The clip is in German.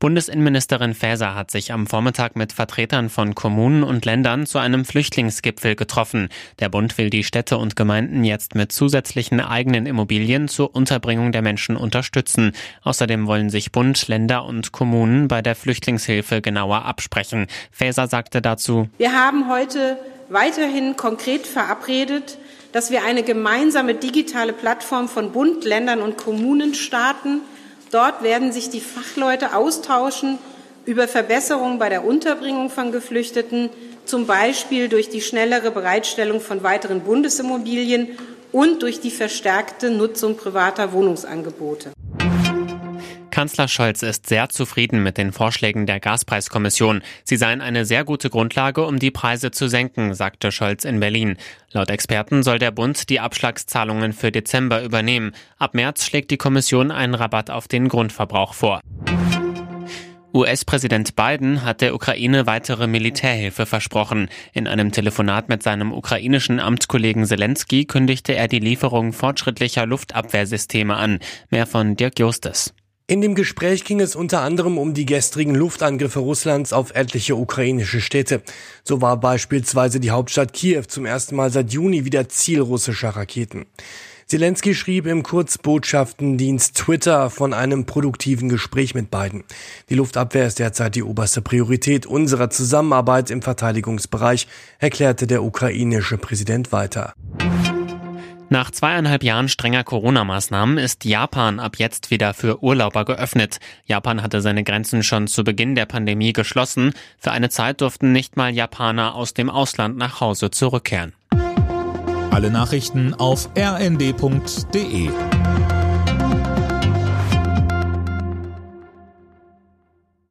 Bundesinnenministerin Faeser hat sich am Vormittag mit Vertretern von Kommunen und Ländern zu einem Flüchtlingsgipfel getroffen. Der Bund will die Städte und Gemeinden jetzt mit zusätzlichen eigenen Immobilien zur Unterbringung der Menschen unterstützen. Außerdem wollen sich Bund, Länder und Kommunen bei der Flüchtlingshilfe genauer absprechen. Faeser sagte dazu, Wir haben heute weiterhin konkret verabredet, dass wir eine gemeinsame digitale Plattform von Bund, Ländern und Kommunen starten, Dort werden sich die Fachleute austauschen über Verbesserungen bei der Unterbringung von Geflüchteten, zum Beispiel durch die schnellere Bereitstellung von weiteren Bundesimmobilien und durch die verstärkte Nutzung privater Wohnungsangebote. Kanzler Scholz ist sehr zufrieden mit den Vorschlägen der Gaspreiskommission. Sie seien eine sehr gute Grundlage, um die Preise zu senken, sagte Scholz in Berlin. Laut Experten soll der Bund die Abschlagszahlungen für Dezember übernehmen. Ab März schlägt die Kommission einen Rabatt auf den Grundverbrauch vor. US-Präsident Biden hat der Ukraine weitere Militärhilfe versprochen. In einem Telefonat mit seinem ukrainischen Amtskollegen Zelensky kündigte er die Lieferung fortschrittlicher Luftabwehrsysteme an. Mehr von Dirk Justes. In dem Gespräch ging es unter anderem um die gestrigen Luftangriffe Russlands auf etliche ukrainische Städte. So war beispielsweise die Hauptstadt Kiew zum ersten Mal seit Juni wieder Ziel russischer Raketen. Zelensky schrieb im Kurzbotschaftendienst Twitter von einem produktiven Gespräch mit beiden. Die Luftabwehr ist derzeit die oberste Priorität unserer Zusammenarbeit im Verteidigungsbereich, erklärte der ukrainische Präsident weiter. Nach zweieinhalb Jahren strenger Corona-Maßnahmen ist Japan ab jetzt wieder für Urlauber geöffnet. Japan hatte seine Grenzen schon zu Beginn der Pandemie geschlossen. Für eine Zeit durften nicht mal Japaner aus dem Ausland nach Hause zurückkehren. Alle Nachrichten auf rnd.de